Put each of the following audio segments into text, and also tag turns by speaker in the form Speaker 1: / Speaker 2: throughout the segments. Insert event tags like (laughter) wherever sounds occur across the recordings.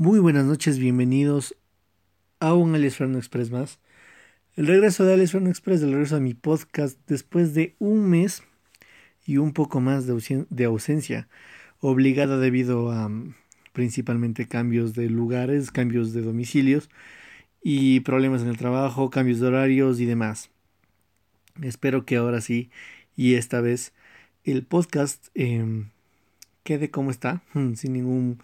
Speaker 1: Muy buenas noches, bienvenidos a un Ferno Express más. El regreso de Ferno Express, el regreso a mi podcast después de un mes y un poco más de, ausencia, obligada debido a mm, principalmente cambios de lugares, cambios de domicilios y problemas en el trabajo, cambios de horarios y demás. Espero que ahora sí y esta vez el podcast eh, quede como está, (laughs) sin ningún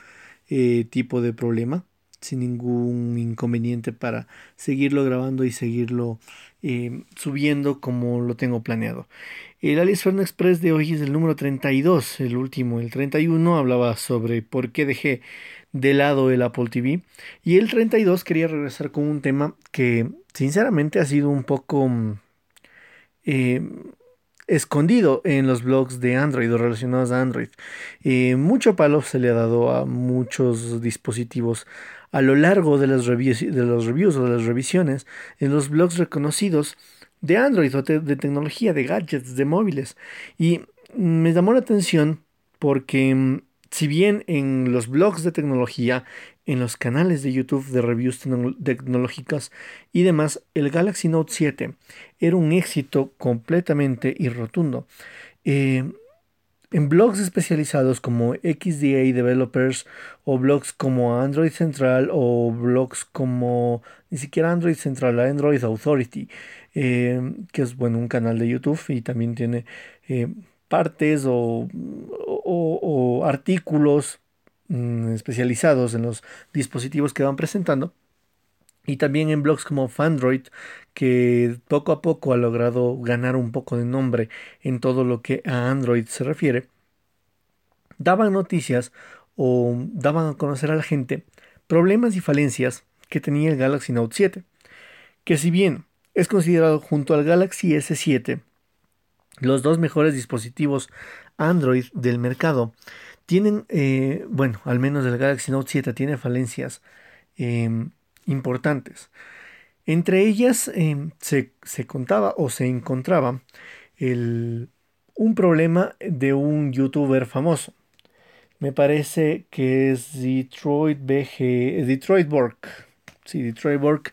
Speaker 1: eh, tipo de problema, sin ningún inconveniente para seguirlo grabando y seguirlo eh, subiendo como lo tengo planeado. El Alice Fern Express de hoy es el número 32, el último, el 31 hablaba sobre por qué dejé de lado el Apple TV y el 32 quería regresar con un tema que sinceramente ha sido un poco... Eh, escondido en los blogs de Android o relacionados a Android. mucho palo se le ha dado a muchos dispositivos a lo largo de, las de los reviews o de las revisiones en los blogs reconocidos de Android o de tecnología, de gadgets, de móviles. Y me llamó la atención porque mm, si bien en los blogs de tecnología, en los canales de YouTube de reviews tecnológicas y demás, el Galaxy Note 7 era un éxito completamente y rotundo. Eh, en blogs especializados como XDA Developers o blogs como Android Central o blogs como ni siquiera Android Central, Android Authority, eh, que es bueno un canal de YouTube y también tiene eh, partes o, artículos mm, especializados en los dispositivos que van presentando. Y también en blogs como Fandroid, que poco a poco ha logrado ganar un poco de nombre en todo lo que a Android se refiere, daban noticias o daban a conocer a la gente problemas y falencias que tenía el Galaxy Note 7, que si bien es considerado junto al Galaxy S7 los dos mejores dispositivos Android del mercado tienen, eh, bueno, al menos el Galaxy Note 7 tiene falencias em, importantes. Entre ellas em, se, contaba o se encontraba el, un problema de un youtuber famoso. Me parece que es Detroit BG, Detroit Borg. Sí, Detroit Borg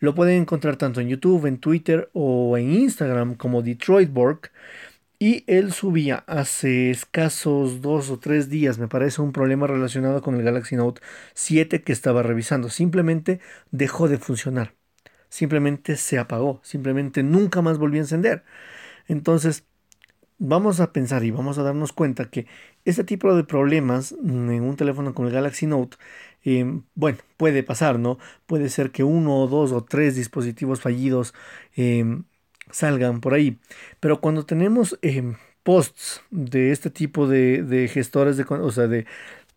Speaker 1: lo pueden encontrar tanto en YouTube, en Twitter o en Instagram como Detroitborg. Y él subía hace escasos dos o tres días, me parece, un problema relacionado con el Galaxy Note 7 que estaba revisando. Simplemente dejó de funcionar. Simplemente se apagó. Simplemente nunca más volvió a encender. Entonces, vamos a pensar y vamos a darnos cuenta que este tipo de problemas en un teléfono con el Galaxy Note Em, bueno, puede pasar, ¿no? Puede ser que uno o dos o tres dispositivos fallidos em, salgan por ahí. Pero cuando tenemos em, posts de este tipo de, gestores, de, o sea, de,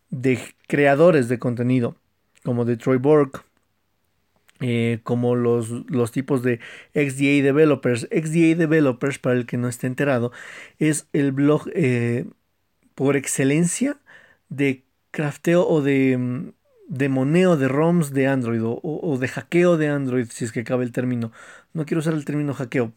Speaker 1: de, creadores de contenido, como de Troy Borg, eh, como los, los, tipos de XDA Developers. XDA Developers, para el que no esté enterado, es el blog eh, por excelencia de crafteo o de de moneo de ROMs de Android o, de hackeo de Android, si es que cabe el término. No quiero usar el término hackeo.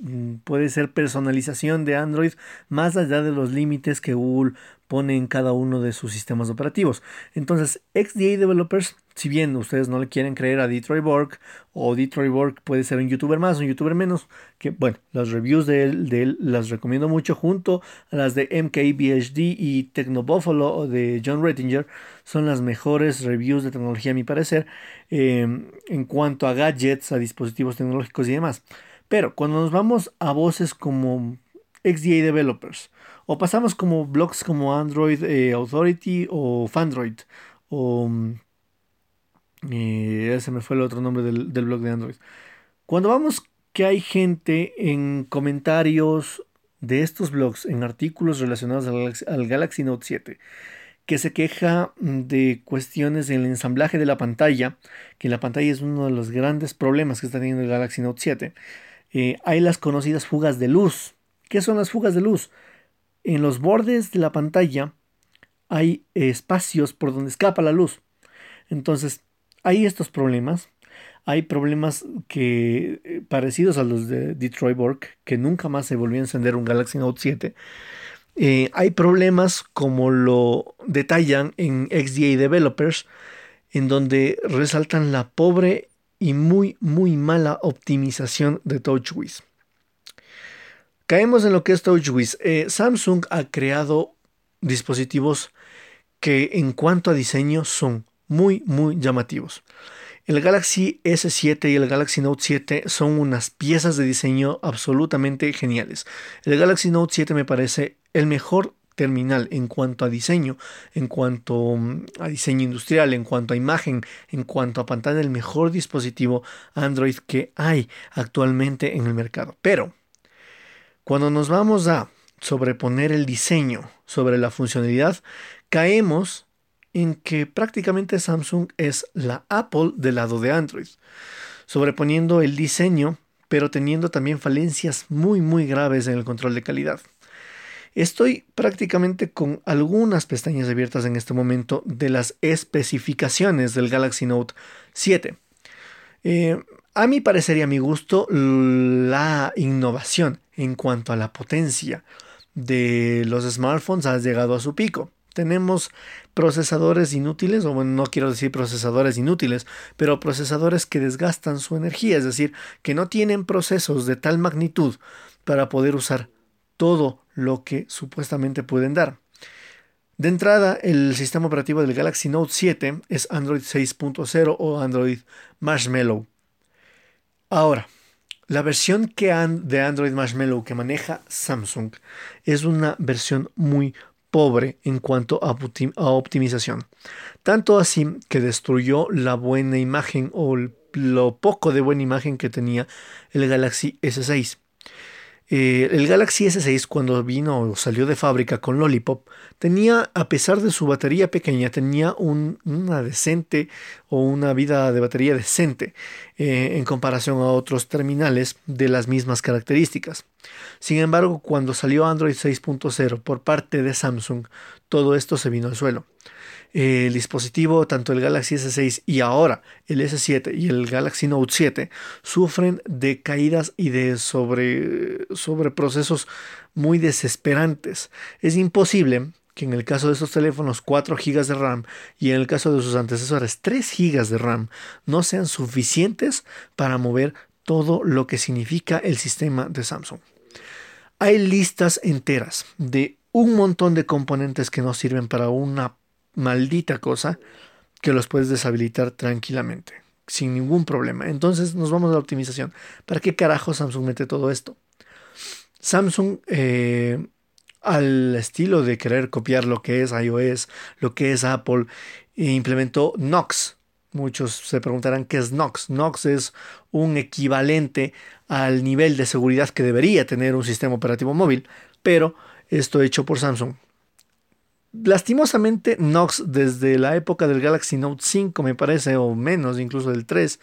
Speaker 1: Mm, puede ser personalización de Android más allá de los límites que Google pone en cada uno de sus sistemas operativos. Entonces, XDA Developers si bien ustedes no le quieren creer a Detroit Borg, o Detroit Borg puede ser un youtuber más, un youtuber menos, que bueno, las reviews de él, las recomiendo mucho junto a las de MKBHD y Technobuffalo de John Rettinger, son las mejores reviews de tecnología a mi parecer, em, en cuanto a gadgets, a dispositivos tecnológicos y demás. Pero cuando nos vamos a voces como XDA Developers, o pasamos como blogs como Android eh, Authority o Fandroid, o ese me fue el otro nombre del, blog de Android. Cuando vamos que hay gente en comentarios de estos blogs, en artículos relacionados al, Galaxy Note 7, que se queja de cuestiones en el ensamblaje de la pantalla, que la pantalla es uno de los grandes problemas que está teniendo el Galaxy Note 7. Eh, hay las conocidas fugas de luz. ¿Qué son las fugas de luz? En los bordes de la pantalla hay espacios por donde escapa la luz. Entonces, hay estos problemas. Hay problemas que eh, parecidos a los de Detroit Borg, que nunca más se volvió a encender un Galaxy Note 7. Eh, hay problemas como lo detallan en XDA Developers, en donde resaltan la pobre y muy, muy mala optimización de TouchWiz. Caemos en lo que es TouchWiz. Eh, Samsung ha creado dispositivos que en cuanto a diseño son muy, muy llamativos. El Galaxy S7 y el Galaxy Note 7 son unas piezas de diseño absolutamente geniales. El Galaxy Note 7 me parece el mejor terminal en cuanto a diseño, en cuanto mm, a diseño industrial, en cuanto a imagen, en cuanto a pantalla, el mejor dispositivo Android que hay actualmente en el mercado. Pero cuando nos vamos a sobreponer el diseño sobre la funcionalidad, caemos en que prácticamente Samsung es la Apple del lado de Android, sobreponiendo el diseño, pero teniendo también falencias muy muy graves en el control de calidad. Estoy prácticamente con algunas pestañas abiertas en este momento de las especificaciones del Galaxy Note 7. Eh, a mi parecer y a mi gusto, la innovación en cuanto a la potencia de los smartphones ha llegado a su pico tenemos procesadores inútiles, o bueno, no quiero decir procesadores inútiles, pero procesadores que desgastan su energía, es decir, que no tienen procesos de tal magnitud para poder usar todo lo que supuestamente pueden dar. De entrada, el sistema operativo del Galaxy Note 7 es Android 6.0 o Android Marshmallow. Ahora, la versión que de Android Marshmallow que maneja Samsung es una versión muy pobre en cuanto a, optimización. Tanto así que destruyó la buena imagen o lo poco de buena imagen que tenía el Galaxy S6. Eh, el Galaxy S6 cuando vino o salió de fábrica con Lollipop tenía, a pesar de su batería pequeña, tenía una decente o una vida de batería decente eh, en comparación a otros terminales de las mismas características. Sin embargo, cuando salió Android 6.0 por parte de Samsung, todo esto se vino al suelo el dispositivo, tanto el Galaxy S6 y ahora el S7 y el Galaxy Note 7, sufren de caídas y de sobre, procesos muy desesperantes. Es imposible que en el caso de estos teléfonos 4 GB de RAM y en el caso de sus antecesores 3 GB de RAM no sean suficientes para mover todo lo que significa el sistema de Samsung. Hay listas enteras de un montón de componentes que no sirven para una maldita cosa que los puedes deshabilitar tranquilamente, sin ningún problema. Entonces nos vamos a la optimización. ¿Para qué carajo Samsung mete todo esto? Samsung, eh, al estilo de querer copiar lo que es iOS, lo que es Apple, implementó Knox. Muchos se preguntarán qué es Knox. Knox es un equivalente al nivel de seguridad que debería tener un sistema operativo móvil, pero esto hecho por Samsung lastimosamente Knox desde la época del Galaxy Note 5 me parece o menos incluso del 3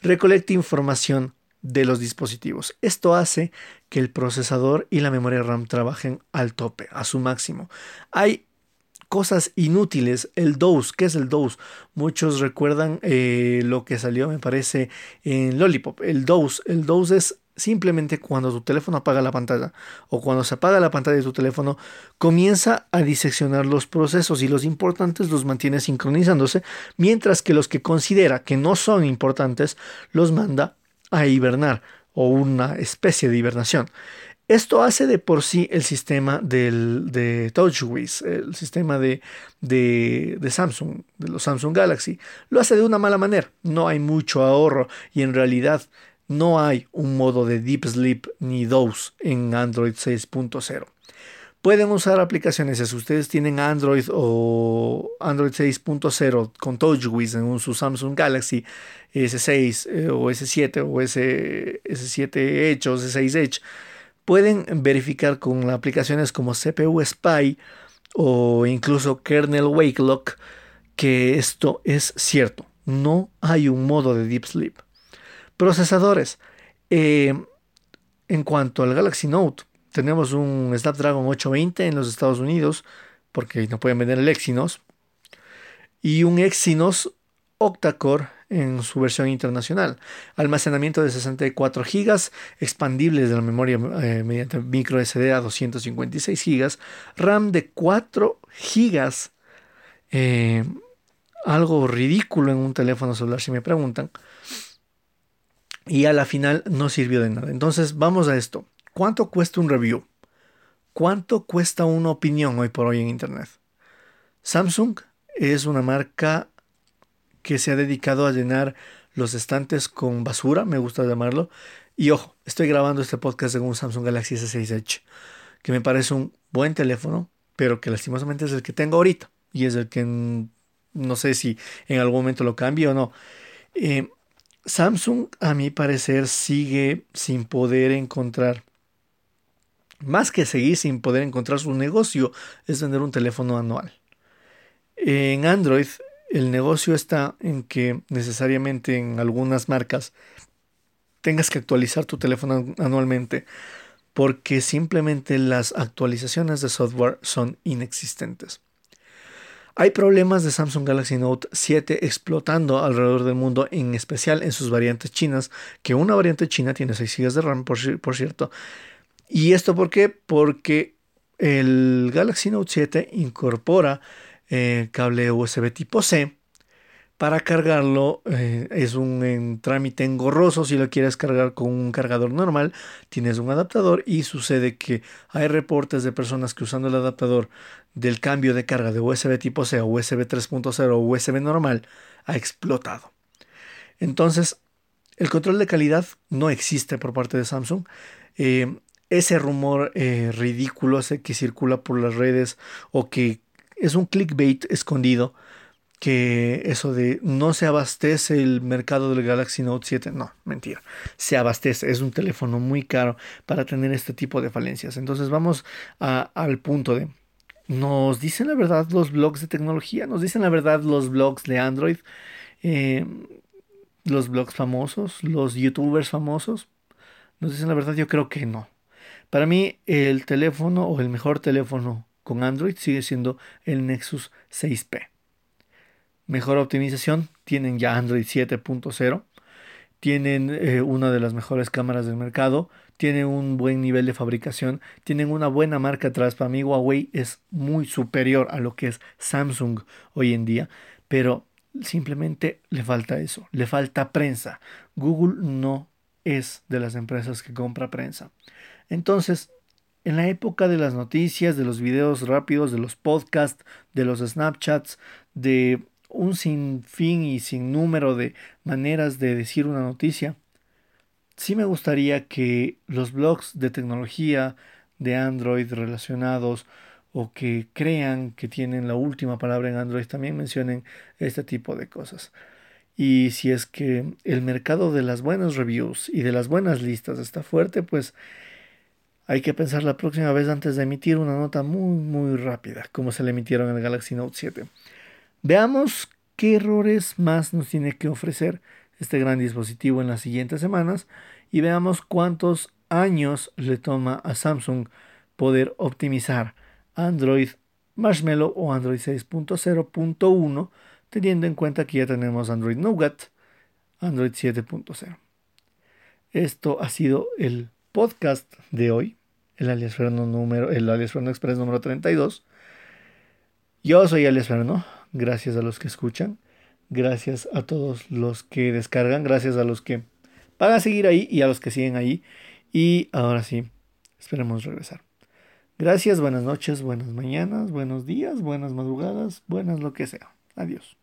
Speaker 1: recolecta información de los dispositivos. Esto hace que el procesador y la memoria RAM trabajen al tope, a su máximo. Hay cosas inútiles. El DOS, ¿qué es el DOS? Muchos recuerdan eh, lo que salió, me parece, en Lollipop. El DOS, el DOS es simplemente cuando tu teléfono apaga la pantalla o cuando se apaga la pantalla de tu teléfono, comienza a diseccionar los procesos y los importantes los mantiene sincronizándose, mientras que los que considera que no son importantes los manda a hibernar o una especie de hibernación. Esto hace de por sí el sistema del, de TouchWiz, el sistema de, de, de, Samsung, de los Samsung Galaxy. Lo hace de una mala manera. No hay mucho ahorro y en realidad no hay un modo de Deep Sleep ni DOS en Android 6.0. Pueden usar aplicaciones, si ustedes tienen Android o Android 6.0 con TouchWiz en su Samsung Galaxy S6 eh, o S7 o S, S7 Edge o S6 Edge, pueden verificar con aplicaciones como CPU Spy o incluso kernel wake lock que esto es cierto. No hay un modo de deep sleep. Procesadores. Eh, en cuanto al Galaxy Note, tenemos un Snapdragon 820 en los Estados Unidos, porque no pueden vender el Exynos, y un Exynos octa-core en su versión internacional. Almacenamiento de 64 GB, expandibles de la memoria eh, mediante micro SD a 256 GB, RAM de 4 GB, eh, algo ridículo en un teléfono celular si me preguntan. Y a la final no sirvió de nada. Entonces vamos a esto. ¿Cuánto cuesta un review? ¿Cuánto cuesta una opinión hoy por hoy en Internet? Samsung es una marca que se ha dedicado a llenar los estantes con basura, me gusta llamarlo. Y ojo, estoy grabando este podcast en un Samsung Galaxy S6 Edge, que me parece un buen teléfono, pero que lastimosamente es el que tengo ahorita. Y es el que no sé si en algún momento lo cambie o no. Eh, Samsung, a mi parecer, sigue sin poder encontrar, más que seguir sin poder encontrar su negocio, es vender un teléfono anual. En Android el negocio está en que necesariamente en algunas marcas tengas que actualizar tu teléfono anualmente porque simplemente las actualizaciones de software son inexistentes. Hay problemas de Samsung Galaxy Note 7 explotando alrededor del mundo, en especial en sus variantes chinas, que una variante china tiene 6 GB de RAM, por, cierto. ¿Y esto por qué? Porque el Galaxy Note 7 incorpora eh, cable USB tipo C. Para cargarlo eh, es un trámite engorroso si lo quieres cargar con un cargador normal. Tienes un adaptador y sucede que hay reportes de personas que usando el adaptador del cambio de carga de USB tipo C o USB 3.0 o USB normal ha explotado. Entonces, el control de calidad no existe por parte de Samsung. Eh, ese rumor ridículo ese que circula por las redes o que es un clickbait escondido que eso de no se abastece el mercado del Galaxy Note 7, no, mentira, se abastece, es un teléfono muy caro para tener este tipo de falencias. Entonces vamos al punto de, nos dicen la verdad los blogs de tecnología, nos dicen la verdad los blogs de Android, eh, los blogs famosos, los youtubers famosos, nos dicen la verdad, yo creo que no. Para mí el teléfono o el mejor teléfono con Android sigue siendo el Nexus 6P. Mejor optimización, tienen ya Android 7.0, tienen eh, una de las mejores cámaras del mercado, tienen un buen nivel de fabricación, tienen una buena marca atrás. Para mí Huawei es muy superior a lo que es Samsung hoy en día, pero simplemente le falta eso, le falta prensa. Google no es de las empresas que compra prensa. Entonces, en la época de las noticias, de los videos rápidos, de los podcasts, de los Snapchats, de un sinfín y sin número de maneras de decir una noticia, sí me gustaría que los blogs de tecnología de Android relacionados o que crean que tienen la última palabra en Android también mencionen este tipo de cosas. Y si es que el mercado de las buenas reviews y de las buenas listas está fuerte, pues hay que pensar la próxima vez antes de emitir una nota muy muy rápida, como se le emitieron el Galaxy Note 7. Veamos qué errores más nos tiene que ofrecer este gran dispositivo en las siguientes semanas y veamos cuántos años le toma a Samsung poder optimizar Android Marshmallow o Android 6.0.1 teniendo en cuenta que ya tenemos Android Nougat, Android 7.0. Esto ha sido el podcast de hoy, el alias Ferno número, el alias Ferno Express número 32. Yo soy alias Ferno, gracias a los que escuchan, gracias a todos los que descargan, gracias a los que van a seguir ahí y a los que siguen ahí. Y ahora sí, esperemos regresar. Gracias, buenas noches, buenas mañanas, buenos días, buenas madrugadas, buenas lo que sea. Adiós.